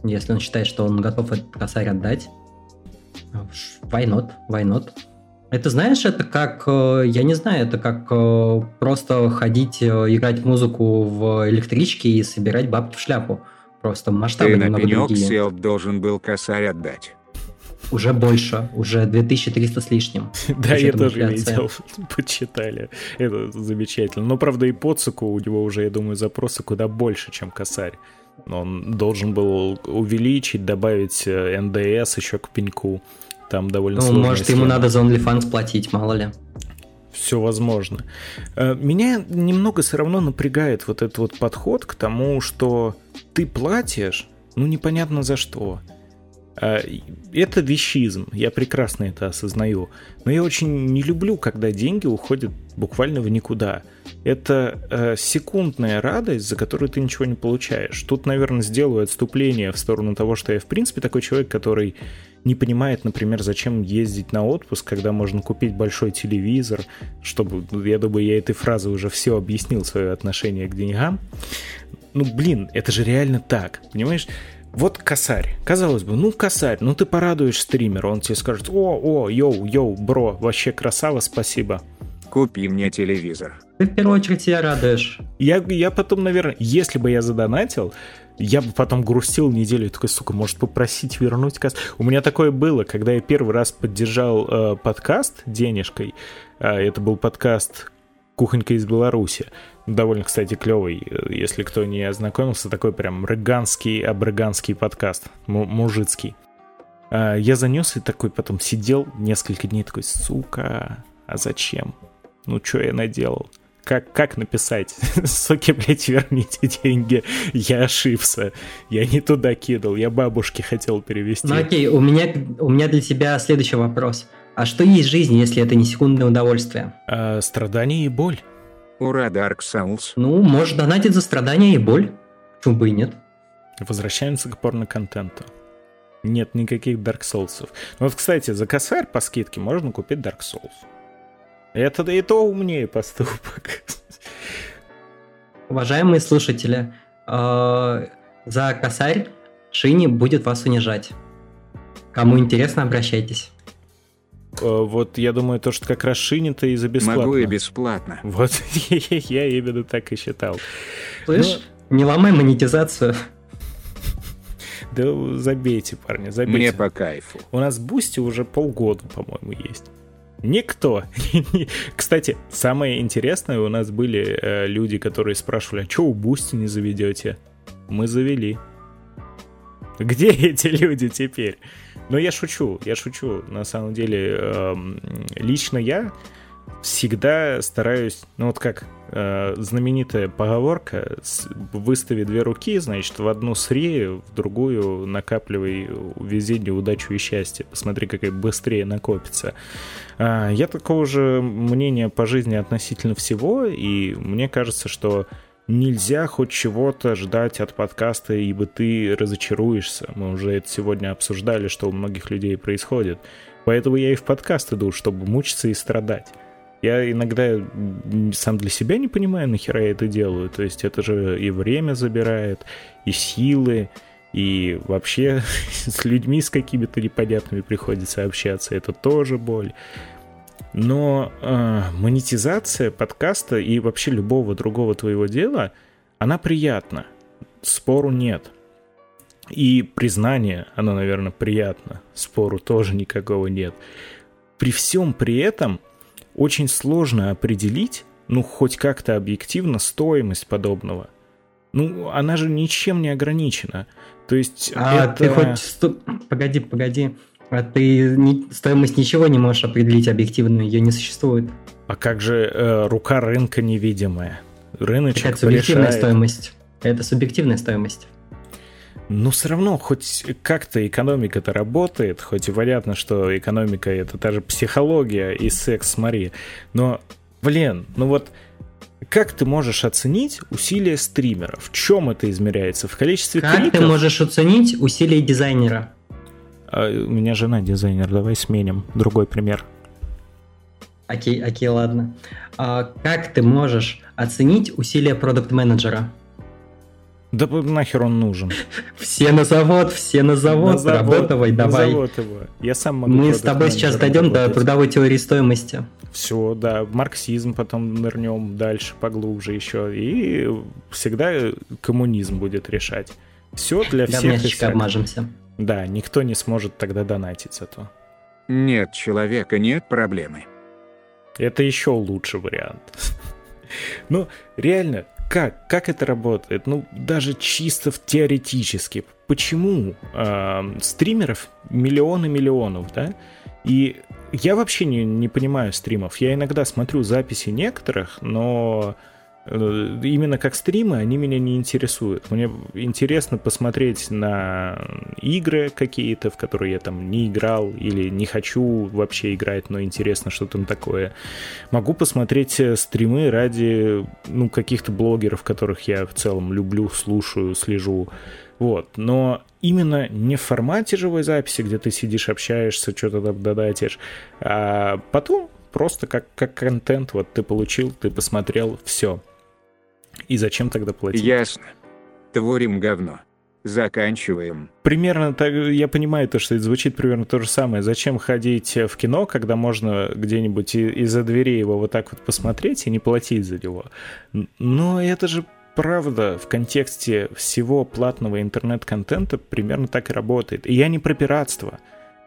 если он считает, что он готов этот косарь отдать, why not, why not? Это, знаешь, это как, э, я не знаю, это как э, просто ходить, э, играть в музыку в электричке и собирать бабки в шляпу. Просто масштабы Ты немного на пенек другие. сел, должен был косарь отдать. Уже больше, уже 2300 с лишним. Да, я тоже видел, почитали. Это замечательно. Но, правда, и Поцуку у него уже, я думаю, запросы куда больше, чем косарь. Он должен был увеличить, добавить э, НДС еще к пеньку. Там довольно ну, может, ему надо за OnlyFans платить, мало ли. Все возможно. Э, меня немного все равно напрягает вот этот вот подход к тому, что ты платишь, ну непонятно за что. А, это вещизм, я прекрасно это осознаю. Но я очень не люблю, когда деньги уходят буквально в никуда. Это э, секундная радость, за которую ты ничего не получаешь. Тут, наверное, сделаю отступление в сторону того, что я, в принципе, такой человек, который не понимает, например, зачем ездить на отпуск, когда можно купить большой телевизор, чтобы, я думаю, я этой фразой уже все объяснил свое отношение к деньгам. Ну, блин, это же реально так, понимаешь? Вот косарь. Казалось бы, ну косарь, ну ты порадуешь стримера, он тебе скажет, о, о, йоу, йоу, бро, вообще красава, спасибо. Купи мне телевизор. Ты в первую очередь себя радуешь. Я, я потом, наверное, если бы я задонатил, я бы потом грустил неделю и такой, сука, может попросить вернуть касс. У меня такое было, когда я первый раз поддержал э, подкаст денежкой. Э, это был подкаст «Кухонька из Беларуси». Довольно, кстати, клевый, если кто не ознакомился, такой прям рыганский, абрыганский подкаст, мужицкий. А, я занес и такой потом сидел несколько дней такой, сука, а зачем? Ну, что я наделал? Как, как написать? Суки, блядь, верните деньги. Я ошибся. Я не туда кидал. Я бабушке хотел перевести. Ну окей, у меня, у меня для тебя следующий вопрос. А что есть жизнь, если это не секундное удовольствие? А, страдание и боль. Ура, Dark Souls. Ну, может донатить за страдания и боль. Почему бы и нет? Возвращаемся к порно-контенту. Нет никаких Dark Souls. Ну вот, кстати, за косарь по скидке можно купить Dark Souls. Это и то умнее поступок. Уважаемые слушатели, э, за косарь Шини будет вас унижать. Кому интересно, обращайтесь. Э, вот я думаю, то, что как раз шинито и за бесплатно. Могу и бесплатно. Вот я именно так и считал. Слышь, ну, не ломай монетизацию. Да забейте, парни, забейте. Мне по кайфу. У нас Boosty уже полгода, по-моему, есть. Никто. Кстати, самое интересное, у нас были э, люди, которые спрашивали, а что у Boosty не заведете? Мы завели. Где эти люди теперь? Но я шучу, я шучу. На самом деле, э, лично я всегда стараюсь, ну вот как э, знаменитая поговорка, выстави две руки, значит, в одну сри, в другую накапливай везение, удачу и счастье. Посмотри, какая быстрее накопится. Э, я такого же мнения по жизни относительно всего, и мне кажется, что нельзя хоть чего-то ждать от подкаста, ибо ты разочаруешься. Мы уже это сегодня обсуждали, что у многих людей происходит. Поэтому я и в подкаст иду, чтобы мучиться и страдать. Я иногда сам для себя не понимаю, нахера я это делаю. То есть это же и время забирает, и силы, и вообще с людьми с какими-то непонятными приходится общаться. Это тоже боль. Но э, монетизация подкаста и вообще любого другого твоего дела, она приятна. Спору нет. И признание, оно, наверное, приятно. Спору тоже никакого нет. При всем при этом очень сложно определить, ну, хоть как-то объективно стоимость подобного. Ну, она же ничем не ограничена. То есть а это... ты хоть... Погоди, погоди. А ты не, стоимость ничего не можешь определить объективно, ее не существует. А как же э, рука рынка невидимая? Рыночек это субъективная порешает. стоимость. Это субъективная стоимость. Но все равно, хоть как-то экономика-то работает, хоть и понятно, что экономика это та же психология и секс, смотри. Но, блин, ну вот как ты можешь оценить усилия стримера? В чем это измеряется? В количестве Как кликов? ты можешь оценить усилия дизайнера? А, у меня жена дизайнер, давай сменим. Другой пример. Окей, окей, ладно. А как ты можешь оценить усилия продукт-менеджера? Да нахер он нужен? Все на завод, все на завод, На завод, работавай, на давай. завод его. Я сам могу Мы с тобой сейчас дойдем до трудовой теории стоимости. Все, да, марксизм потом нырнем дальше, поглубже еще. И всегда коммунизм будет решать. Все для всех всяк. обмажемся. Да, никто не сможет тогда донатить зато. Нет человека, нет проблемы. Это еще лучше вариант. Ну, реально, как? Как это работает? Ну, даже чисто в теоретически. Почему э, стримеров миллионы миллионов, да? И я вообще не, не понимаю стримов. Я иногда смотрю записи некоторых, но именно как стримы они меня не интересуют. Мне интересно посмотреть на игры какие-то, в которые я там не играл или не хочу вообще играть, но интересно, что там такое. Могу посмотреть э, стримы ради ну, каких-то блогеров, которых я в целом люблю, слушаю, слежу. Вот. Но именно не в формате живой записи, где ты сидишь, общаешься, что-то там додатишь, а потом просто как, как контент, вот ты получил, ты посмотрел, все. И зачем тогда платить? Ясно. Творим говно. Заканчиваем. Примерно так, я понимаю то, что это звучит примерно то же самое. Зачем ходить в кино, когда можно где-нибудь из-за двери его вот так вот посмотреть и не платить за него? Но это же правда в контексте всего платного интернет-контента примерно так и работает. И я не про пиратство,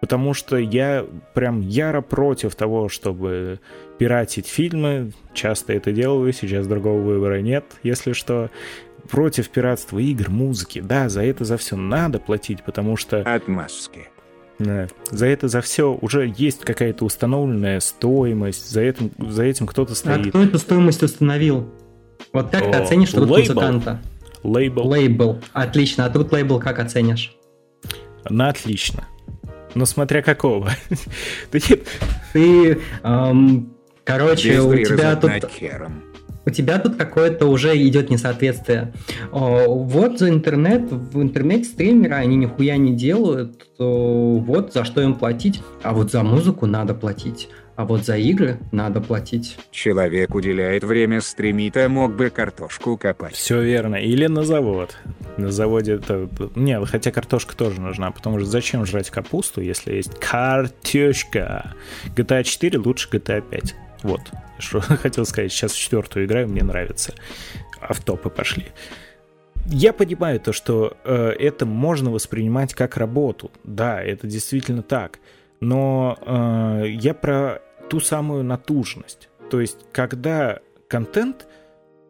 потому что я прям яро против того, чтобы пиратить фильмы. Часто это делаю, сейчас другого выбора нет, если что. Против пиратства игр, музыки. Да, за это за все надо платить, потому что Отмазки. да, за это за все уже есть какая-то установленная стоимость, за этим, за этим кто-то А стоит. кто эту стоимость установил? Вот как ты О, оценишь труд лейбл. музыканта? Лейбл. Лейбл. Отлично. А труд лейбл как оценишь? На отлично. Но смотря какого. Ты, эм, короче, у тебя тут у тебя тут какое-то уже идет несоответствие. О, Вот за интернет, в интернете стримеры, они нихуя не делают, то вот за что им платить, а вот за музыку надо платить, а вот за игры надо платить. Человек уделяет время стримит, а мог бы картошку копать. все верно. Или на завод. На заводе это... Не, хотя картошка тоже нужна, потому что зачем жрать капусту, если есть картошка? GTA 4 лучше GTA 5. Вот, что хотел сказать. Сейчас в четвертую играю, мне нравится. А в топы пошли. Я понимаю то, что э, это можно воспринимать как работу. Да, это действительно так. Но э, я про ту самую натужность. То есть, когда контент,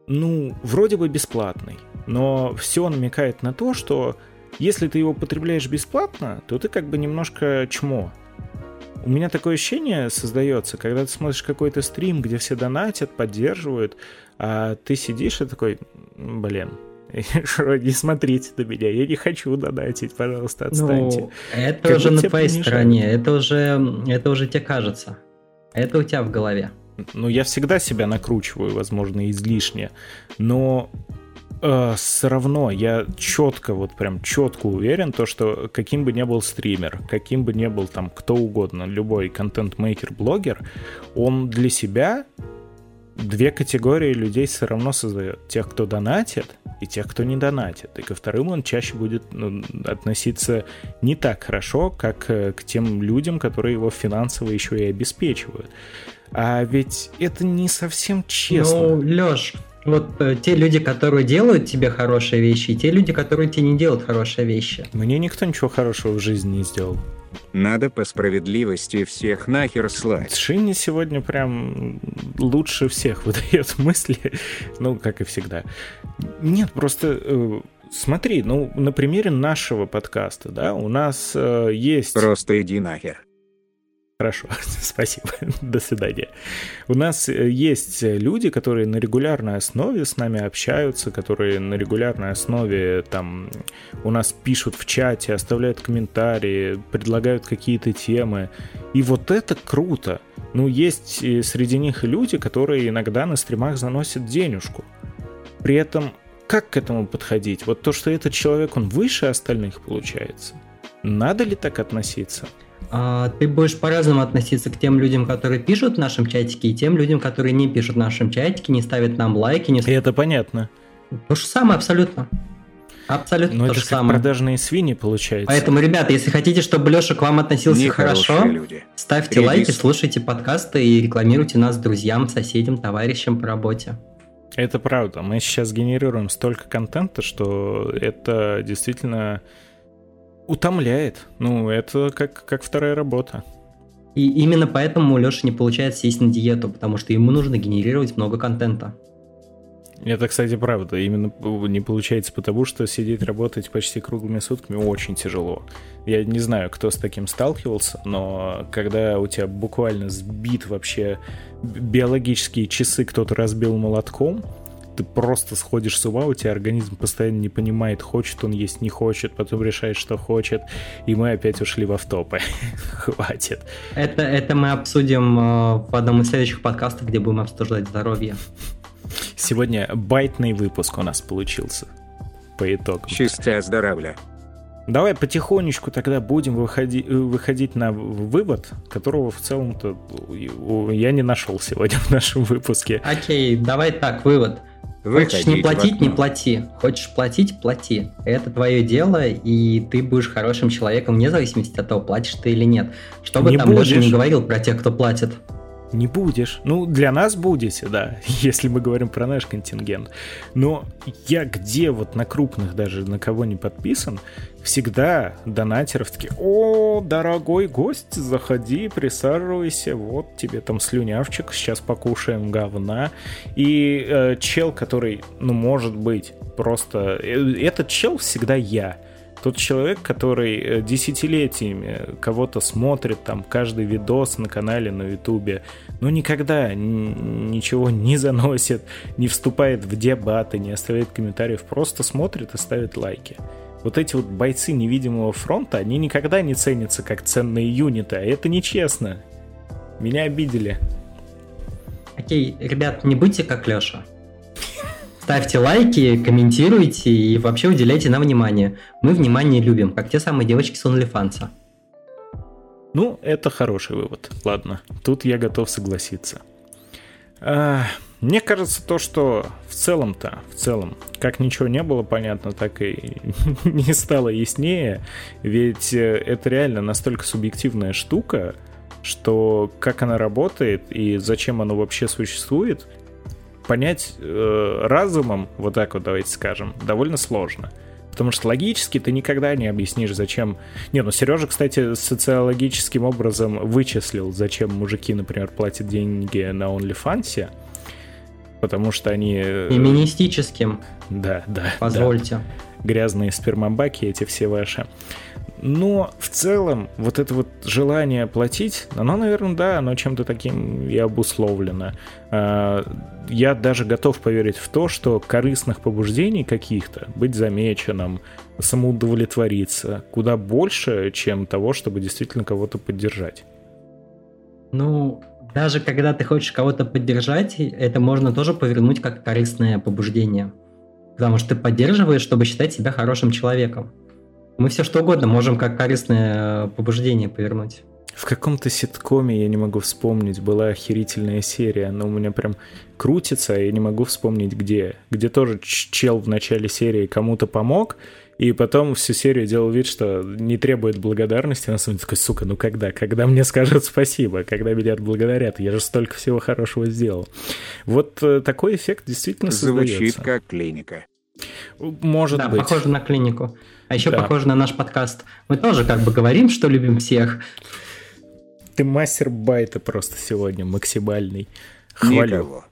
ну, вроде бы бесплатный, но все намекает на то, что если ты его потребляешь бесплатно, то ты как бы немножко чмо. У меня такое ощущение создается, когда ты смотришь какой-то стрим, где все донатят, поддерживают, а ты сидишь и такой, блин, не смотрите на меня, я не хочу донатить, пожалуйста, отстаньте. Ну, это Как уже на твоей стороне, это уже, это уже тебе кажется. Это у тебя в голове. Ну, я всегда себя накручиваю, возможно, излишне, но все равно я четко, вот прям четко уверен, то, что каким бы ни был стример, каким бы ни был там кто угодно, любой контент-мейкер, блогер, он для себя две категории людей все равно создает. Тех, кто донатит, и тех, кто не донатит. И ко вторым он чаще будет ну, относиться не так хорошо, как э, к тем людям, которые его финансово еще и обеспечивают. А ведь это не совсем честно. Ну, Леш, вот э, те люди, которые делают тебе хорошие вещи, и те люди, которые тебе не делают хорошие вещи. Мне никто ничего хорошего в жизни не сделал. Надо по справедливости всех нахер слать. Шинни сегодня прям лучше всех выдает мысли, ну, как и всегда. Нет, просто э, смотри, ну, на примере нашего подкаста, да, у нас э, есть... Просто иди нахер. Хорошо, спасибо, до свидания. У нас э, есть люди, которые на регулярной основе с нами общаются, которые на регулярной основе там у нас пишут в чате, оставляют комментарии, предлагают какие-то темы. И вот это круто. Ну, есть среди них люди, которые иногда на стримах заносят денежку. При этом как к этому подходить? Вот то, что этот человек, он выше остальных получается. Надо ли так относиться? А, ты будешь по-разному относиться к тем людям, которые пишут в нашем чатике, и тем людям, которые не пишут в нашем чатике, не ставят нам лайки. Не... Это понятно. То же самое абсолютно. Абсолютно Но то это же как самое. продажные свиньи получается. Поэтому, ребята, если хотите, чтобы Леша к вам относился хорошо, люди. ставьте Редис. лайки, слушайте подкасты и рекламируйте нас друзьям, соседям, товарищам по работе. Это правда. Мы сейчас генерируем столько контента, что это действительно утомляет. Ну, это как, как вторая работа. И именно поэтому у Леши не получается сесть на диету, потому что ему нужно генерировать много контента. Это, кстати, правда. Именно не получается потому, что сидеть работать почти круглыми сутками очень тяжело. Я не знаю, кто с таким сталкивался, но когда у тебя буквально сбит вообще биологические часы кто-то разбил молотком, ты просто сходишь с ума, у тебя организм постоянно не понимает, хочет он есть, не хочет, потом решает, что хочет, и мы опять ушли в автопы. Хватит. Это, это мы обсудим э, в одном из следующих подкастов, где будем обсуждать здоровье. Сегодня байтный выпуск у нас получился по итогам. Счастья, здоровля. Давай потихонечку тогда будем выходи- э, выходить на вывод, которого в целом-то у- я не нашел сегодня в нашем выпуске. Окей, давай так, вывод. Хочешь не Выходить платить, не плати. Хочешь платить, плати. Это твое дело, и ты будешь хорошим человеком вне зависимости от того, платишь ты или нет. Что бы Не там будешь. не говорил про тех, кто платит. Не будешь. Ну, для нас будете, да, если мы говорим про наш контингент. Но я где вот на крупных даже, на кого не подписан, всегда донатеров такие, о, дорогой гость, заходи, присаживайся, вот тебе там слюнявчик, сейчас покушаем говна. И э, чел, который, ну, может быть, просто... э, Этот чел всегда я. Тот человек, который э, десятилетиями кого-то смотрит, там, каждый видос на канале на Ютубе, но никогда н- ничего не заносит, не вступает в дебаты, не оставляет комментариев, просто смотрит и ставит лайки. Вот эти вот бойцы невидимого фронта, они никогда не ценятся как ценные юниты, а это нечестно. Меня обидели. Окей, ребят, не будьте как Леша. Ставьте лайки, комментируйте и вообще уделяйте нам внимание. Мы внимание любим, как те самые девочки с OnlyFans. Ну, это хороший вывод. Ладно, тут я готов согласиться. А, Мне кажется, то, что в целом-то, в целом, как ничего не было понятно, так и не стало яснее. Ведь э, это реально настолько субъективная штука, что как она работает и зачем оно вообще существует, понять э, разумом, вот так вот давайте скажем, довольно сложно. Потому что логически ты никогда не объяснишь, зачем... Не, ну Сережа, кстати, социологическим образом вычислил, зачем мужики, например, платят деньги на OnlyFans, потому что они... э, Феминистическим, Да, да. да позвольте. грязные спермобаки эти все ваши. Но в целом вот это вот желание платить, оно, наверное, да, оно чем-то таким и обусловлено. А, Я даже готов поверить в то, что корыстных побуждений каких-то, быть замеченным, самоудовлетвориться, куда больше, чем того, чтобы действительно кого-то поддержать. Ну, даже когда ты хочешь кого-то поддержать, это можно тоже повернуть как корыстное побуждение. Потому что ты поддерживаешь, чтобы считать себя хорошим человеком. Мы все что угодно можем как корыстное э, побуждение повернуть. В каком-то ситкоме, я не могу вспомнить, была охерительная серия, но у меня прям крутится, я не могу вспомнить где. Где тоже чел в начале серии кому-то помог, и потом всю серию делал вид, что не требует благодарности, а на самом деле такой, сука, ну когда? Когда мне скажут спасибо? Когда меня отблагодарят? Я же столько всего хорошего сделал. Вот э, такой эффект действительно Звучит создается. как клиника. Может да, быть. похоже на клинику. А еще Да. похоже на наш подкаст. Мы тоже как бы говорим, что любим всех. Ты мастер байта просто сегодня, максимальный. Хвалю. Никого.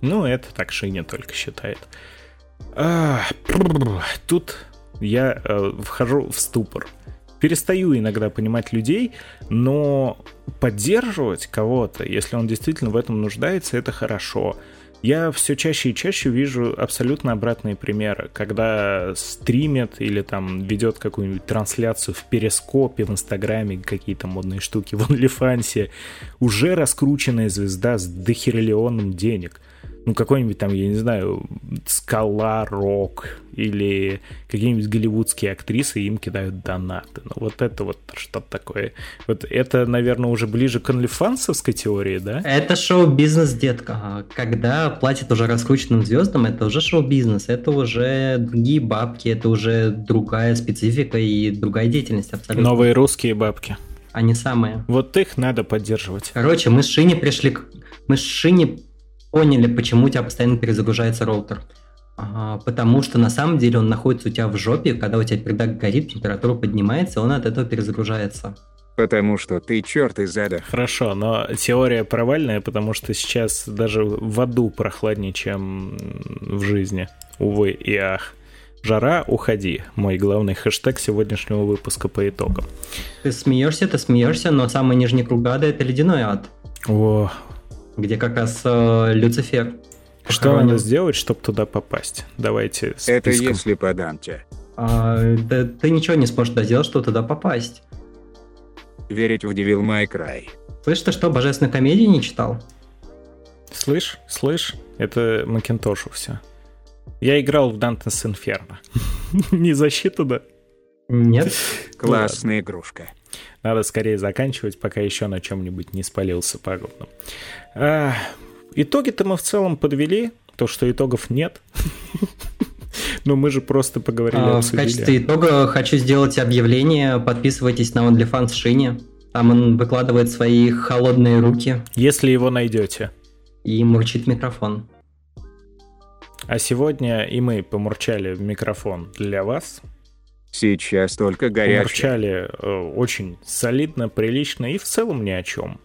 Ну, это так Шиня только считает. А, Тут я э, вхожу в ступор. перестаю иногда понимать людей, но поддерживать кого-то, если он действительно в этом нуждается, это хорошо. Я все чаще и чаще вижу абсолютно обратные примеры, когда стримит или там ведет какую-нибудь трансляцию в перископе, в инстаграме, какие-то модные штуки, в OnlyFans, уже раскрученная звезда с дохериллионом денег – ну, какой-нибудь там, я не знаю, Скала Рок или какие-нибудь голливудские актрисы им кидают донаты. Ну, вот это вот что-то такое. Вот это, наверное, уже ближе к онлифансовской теории, да? Это шоу-бизнес, детка. Когда платят уже раскрученным звездам, это уже шоу-бизнес. Это уже другие бабки, это уже другая специфика и другая деятельность абсолютно. Новые русские бабки. Они самые. Вот их надо поддерживать. Короче, мы с Шини пришли к... Мы с Шини поняли, почему у тебя постоянно перезагружается роутер. А, потому что на самом деле он находится у тебя в жопе, когда у тебя передак горит, температура поднимается, он от этого перезагружается. Потому что ты черт из ада. Хорошо, но теория провальная, потому что сейчас даже в аду прохладнее, чем в жизни. Увы и ах. Жара, уходи. Мой главный хэштег сегодняшнего выпуска по итогам. Ты смеешься, ты смеешься, но самый нижний круг ада это ледяной ад. О, где как раз э, Люцифер. Что похоронен. надо сделать, чтобы туда попасть? Давайте списком. Это если по Данте. А, да, ты ничего не сможешь сделать, чтобы туда попасть. Верить в Devil May Cry. Слышь, ты что, божественную комедию не читал? Слышь, слышь, это Макинтошу все. Я играл в Dante's Inferno. не защита, да? Нет. Классная игрушка. Надо скорее заканчивать, пока еще на чем-нибудь не спалился пагубно. А, итоги-то мы в целом подвели. То, что итогов нет. Но мы же просто поговорили, а. В качестве итога хочу сделать объявление. Подписывайтесь на OnlyFans Шине. Там он выкладывает свои холодные руки. Если его найдете. И мурчит микрофон. А сегодня и мы помурчали в микрофон для вас. Сейчас только горячее. Уморчали э, очень солидно, прилично и в целом ни о чем.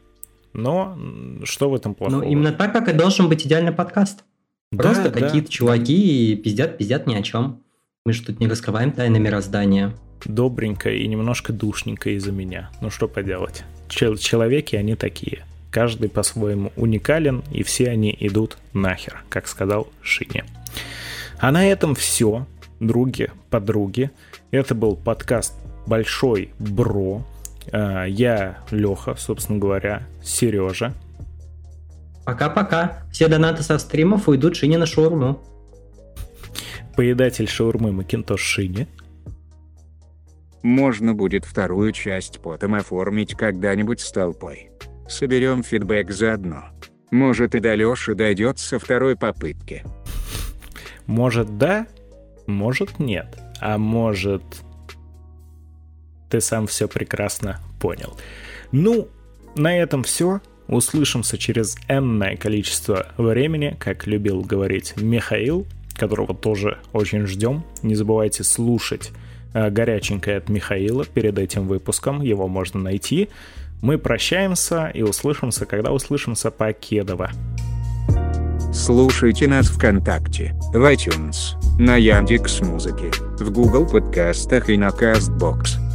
Но что в этом плохого? Ну, именно так, как и должен быть идеальный подкаст. Просто да, какие-то да. чуваки пиздят, пиздят ни о чем. Мы же тут не раскрываем тайны мироздания. Добренько и немножко душненько из-за меня. Ну что поделать. Чел- человеки они такие. Каждый по-своему уникален, и все они идут нахер, как сказал Шине. А на этом все, други, подруги. Это был подкаст «Большой Бро». А, я Леха, собственно говоря, Сережа. Пока-пока. Все донаты со стримов уйдут Шине на шаурму. Поедатель шаурмы Макинтош Шине. Можно будет вторую часть потом оформить когда-нибудь с толпой. Соберем фидбэк заодно. Может и до Леши дойдет со второй попытки. Может да, может нет. А может, ты сам все прекрасно понял. Ну, на этом все. Услышимся через энное количество времени, как любил говорить Михаил, которого тоже очень ждем. Не забывайте слушать э, горяченькое от Михаила перед этим выпуском, его можно найти. Мы прощаемся и услышимся, когда услышимся по Кедово. Слушайте нас ВКонтакте, в iTunes, на Яндекс.Музыке, в Google подкастах и на Castbox.